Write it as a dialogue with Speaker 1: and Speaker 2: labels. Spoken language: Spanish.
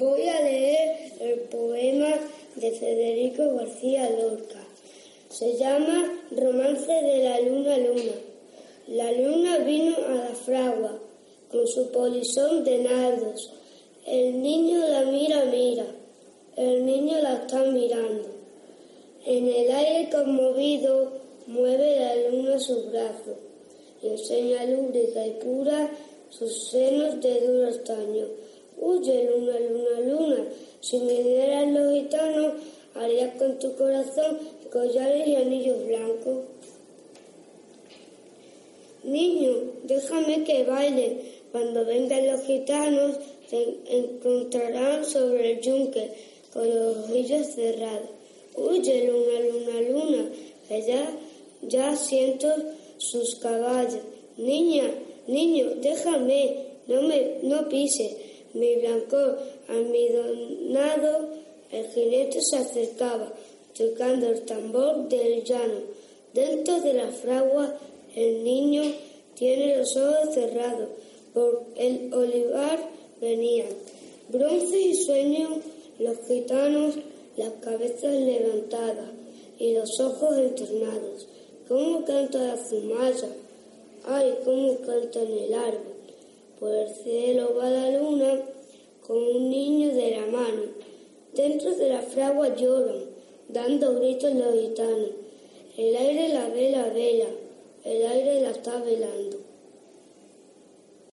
Speaker 1: Voy a leer el poema de Federico García Lorca. Se llama Romance de la Luna Luna. La luna vino a la fragua con su polizón de nardos. El niño la mira, mira. El niño la está mirando. En el aire conmovido mueve la luna su brazo y enseña lúbrica y pura sus senos de duro estaño Huye, luna, luna, luna. Si me dieran los gitanos, harías con tu corazón collares y anillos blancos. Niño, déjame que baile. Cuando vengan los gitanos, te encontrarán sobre el yunque con los ojillos cerrados. Huye, luna, luna, luna, que ya, ya siento sus caballos. Niña, niño, déjame, no me, no pises mi blanco almidonado, el jinete se acercaba, tocando el tambor del llano. Dentro de la fragua, el niño tiene los ojos cerrados, por el olivar venían. Bronce y sueño, los gitanos, las cabezas levantadas y los ojos entornados. ¿Cómo canta la zumaya? Ay, cómo canta en el árbol. Por el cielo va la luna con un niño de la mano. Dentro de la fragua lloran, dando gritos los gitanos. El aire la vela vela, el aire la está velando.